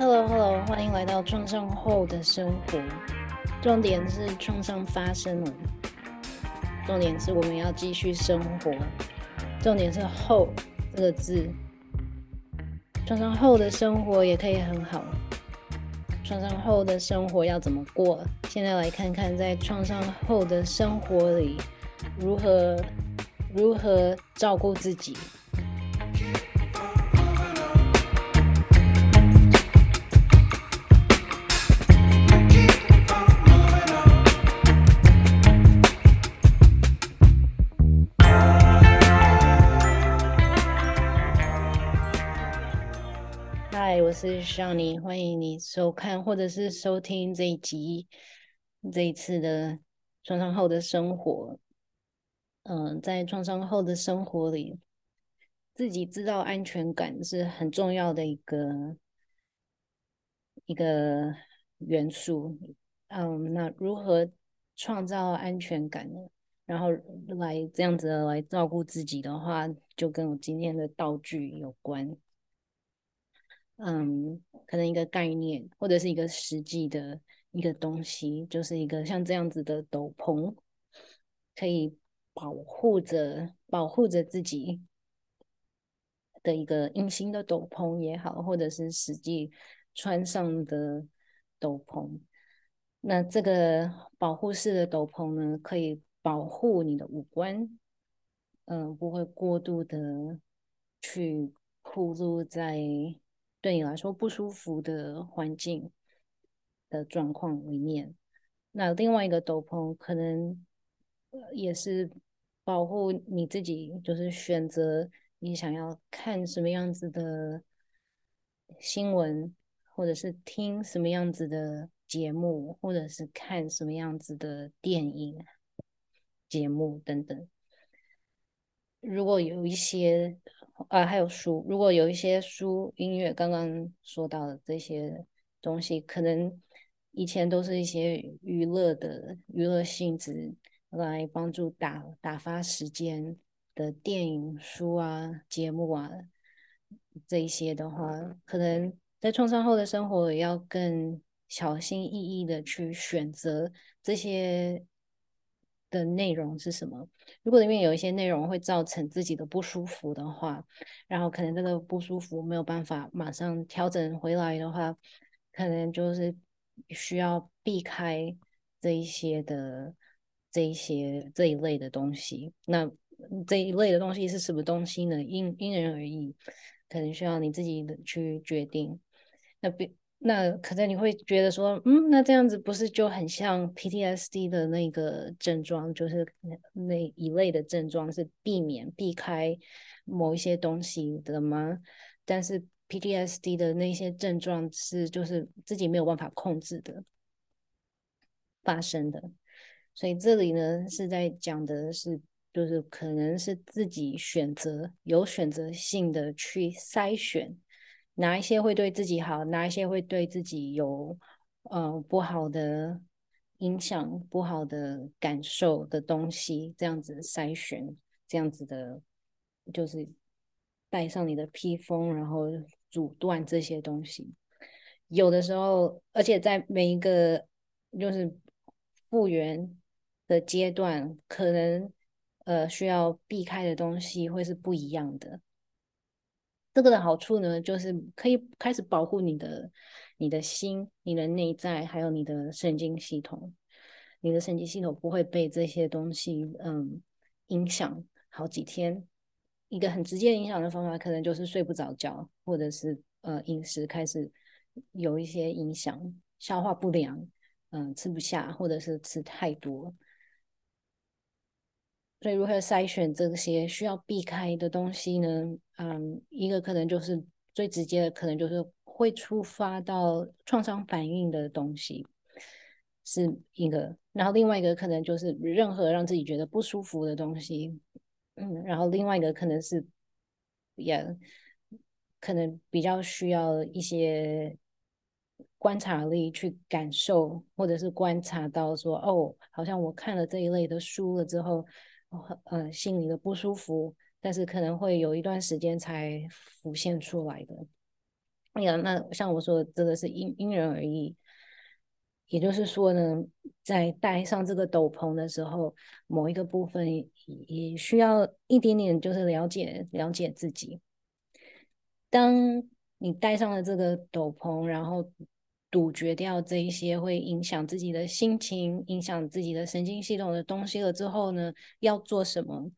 Hello Hello，欢迎来到创伤后的生活。重点是创伤发生了，重点是我们要继续生活。重点是“后”这个字。创伤后的生活也可以很好。创伤后的生活要怎么过？现在来看看，在创伤后的生活里，如何如何照顾自己。嗨我是向你欢迎你收看或者是收听这一集，这一次的创伤后的生活。嗯、在创伤后的生活里，自己知道安全感是很重要的一个一个元素。嗯，那如何创造安全感呢？然后来这样子来照顾自己的话，就跟我今天的道具有关。嗯，可能一个概念或者是一个实际的一个东西，就是一个像这样子的斗篷，可以保护着保护着自己的一个隐形的斗篷也好，或者是实际穿上的斗篷。那这个保护式的斗篷呢，可以保护你的五官，嗯，不会过度的去暴露在。对你来说不舒服的环境的状况里面，那另外一个斗篷可能也是保护你自己，就是选择你想要看什么样子的新闻，或者是听什么样子的节目，或者是看什么样子的电影节目等等。如果有一些。啊，还有书。如果有一些书、音乐，刚刚说到的这些东西，可能以前都是一些娱乐的娱乐性质，来帮助打打发时间的电影、书啊、节目啊，这一些的话，可能在创伤后的生活也要更小心翼翼的去选择这些。的内容是什么？如果里面有一些内容会造成自己的不舒服的话，然后可能这个不舒服没有办法马上调整回来的话，可能就是需要避开这一些的这一些这一类的东西。那这一类的东西是什么东西呢？因因人而异，可能需要你自己去决定。那别。那可能你会觉得说，嗯，那这样子不是就很像 PTSD 的那个症状，就是那一类的症状是避免避开某一些东西的吗？但是 PTSD 的那些症状是就是自己没有办法控制的发生的，所以这里呢是在讲的是，就是可能是自己选择有选择性的去筛选。哪一些会对自己好，哪一些会对自己有呃不好的影响、不好的感受的东西，这样子筛选，这样子的，就是带上你的披风，然后阻断这些东西。有的时候，而且在每一个就是复原的阶段，可能呃需要避开的东西会是不一样的。这个的好处呢，就是可以开始保护你的、你的心、你的内在，还有你的神经系统。你的神经系统不会被这些东西嗯影响好几天。一个很直接影响的方法，可能就是睡不着觉，或者是呃饮食开始有一些影响，消化不良，嗯，吃不下，或者是吃太多。所以如何筛选这些需要避开的东西呢？嗯，一个可能就是最直接的，可能就是会触发到创伤反应的东西，是一个。然后另外一个可能就是任何让自己觉得不舒服的东西，嗯，然后另外一个可能是也可能比较需要一些观察力去感受，或者是观察到说，哦，好像我看了这一类的书了之后。呃，心里的不舒服，但是可能会有一段时间才浮现出来的。哎呀，那像我说的，这个是因因人而异。也就是说呢，在戴上这个斗篷的时候，某一个部分也需要一点点，就是了解了解自己。当你戴上了这个斗篷，然后杜绝掉这一些会影响自己的心情、影响自己的神经系统的东西了之后呢，要做什么？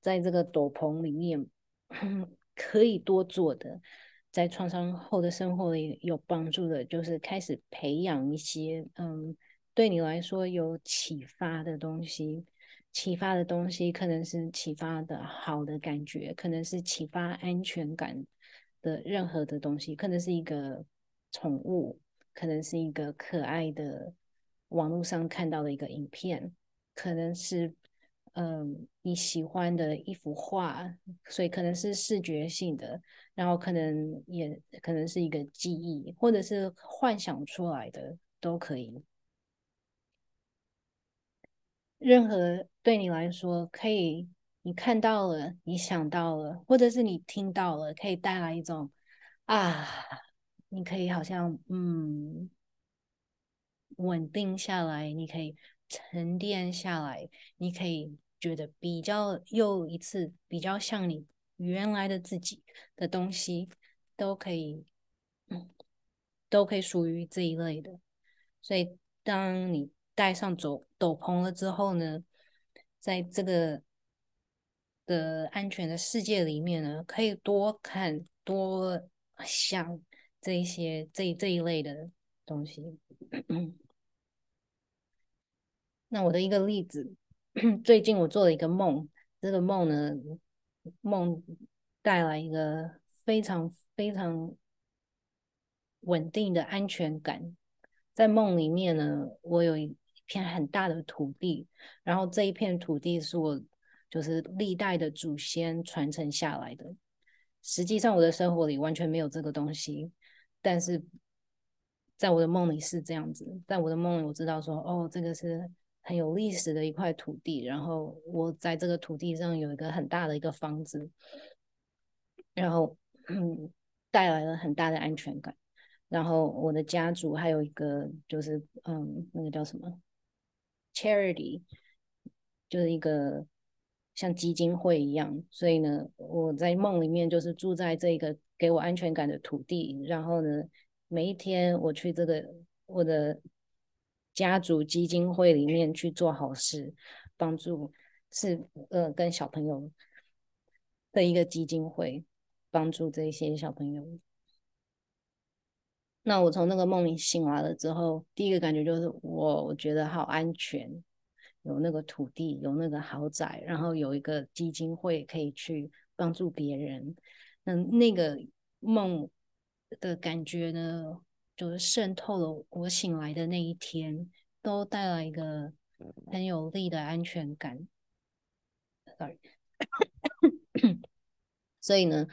在这个斗篷里面 可以多做的。在创伤后的生活里有帮助的，就是开始培养一些，嗯，对你来说有启发的东西。启发的东西可能是启发的好的感觉，可能是启发安全感的任何的东西，可能是一个宠物，可能是一个可爱的网络上看到的一个影片，可能是。嗯，你喜欢的一幅画，所以可能是视觉性的，然后可能也可能是一个记忆，或者是幻想出来的都可以。任何对你来说可以，你看到了，你想到了，或者是你听到了，可以带来一种啊，你可以好像嗯稳定下来，你可以沉淀下来，你可以。觉得比较又一次比较像你原来的自己的东西，都可以，都可以属于这一类的。所以，当你戴上斗斗篷了之后呢，在这个的安全的世界里面呢，可以多看多想这一些这这一类的东西。那我的一个例子。最近我做了一个梦，这个梦呢，梦带来一个非常非常稳定的安全感。在梦里面呢，我有一片很大的土地，然后这一片土地是我就是历代的祖先传承下来的。实际上我的生活里完全没有这个东西，但是在我的梦里是这样子。在我的梦里，我知道说，哦，这个是。很有历史的一块土地，然后我在这个土地上有一个很大的一个房子，然后嗯，带来了很大的安全感。然后我的家族还有一个就是嗯，那个叫什么 charity，就是一个像基金会一样。所以呢，我在梦里面就是住在这个给我安全感的土地。然后呢，每一天我去这个我的。家族基金会里面去做好事，帮助是呃跟小朋友的一个基金会，帮助这些小朋友。那我从那个梦里醒来了之后，第一个感觉就是我我觉得好安全，有那个土地，有那个豪宅，然后有一个基金会可以去帮助别人。嗯那个梦的感觉呢？就是渗透了我醒来的那一天，都带来一个很有力的安全感。Sorry，所以呢，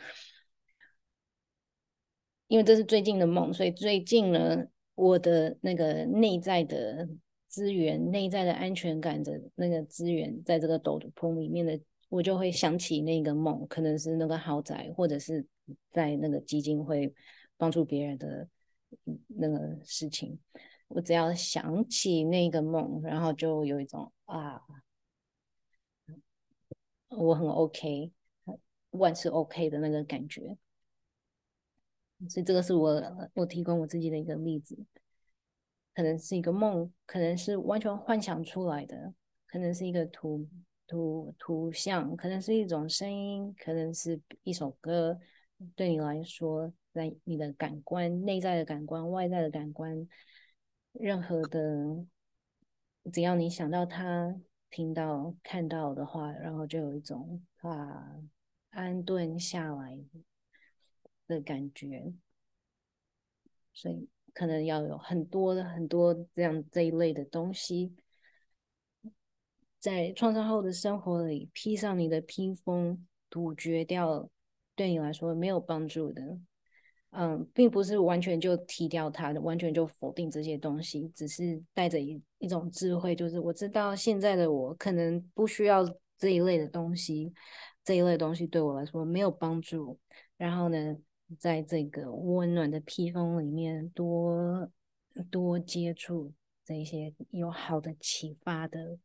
因为这是最近的梦，所以最近呢，我的那个内在的资源、内在的安全感的那个资源，在这个斗篷里面的，我就会想起那个梦，可能是那个豪宅，或者是在那个基金会帮助别人的。那个事情，我只要想起那个梦，然后就有一种啊，我很 OK，万事 OK 的那个感觉。所以这个是我我提供我自己的一个例子，可能是一个梦，可能是完全幻想出来的，可能是一个图图图像，可能是一种声音，可能是一首歌，对你来说。在你的感官，内在的感官，外在的感官，任何的，只要你想到他，听到、看到的话，然后就有一种啊安顿下来的感觉。所以可能要有很多的、很多这样这一类的东西，在创伤后的生活里披上你的披风，杜绝掉对你来说没有帮助的。嗯，并不是完全就踢掉它的，完全就否定这些东西，只是带着一一种智慧，就是我知道现在的我可能不需要这一类的东西，这一类东西对我来说没有帮助。然后呢，在这个温暖的披风里面多多接触这些有好的启发的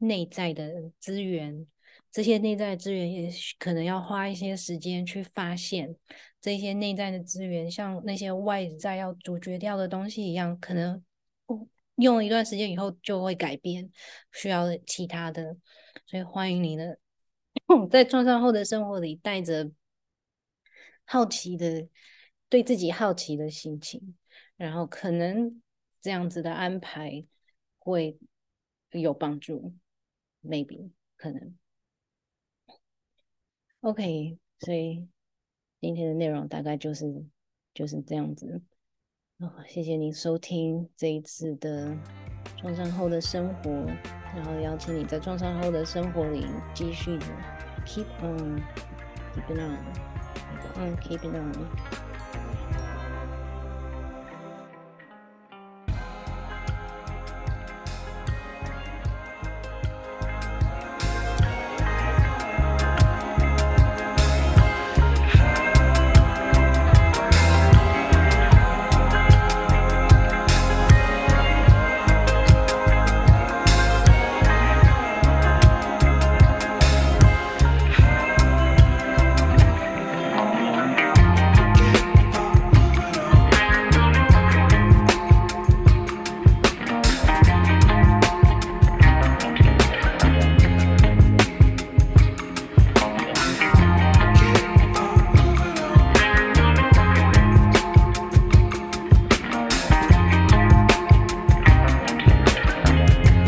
内在的资源，这些内在资源也可能要花一些时间去发现这些内在的资源，像那些外在要阻绝掉的东西一样，可能用了一段时间以后就会改变，需要其他的，所以欢迎你的在创伤后的生活里带着。好奇的，对自己好奇的心情，然后可能这样子的安排会有帮助，maybe 可能。OK，所以今天的内容大概就是就是这样子。哦，谢谢你收听这一次的创伤后的生活，然后邀请你在创伤后的生活里继续 keep on keep on。嗯，keep it on。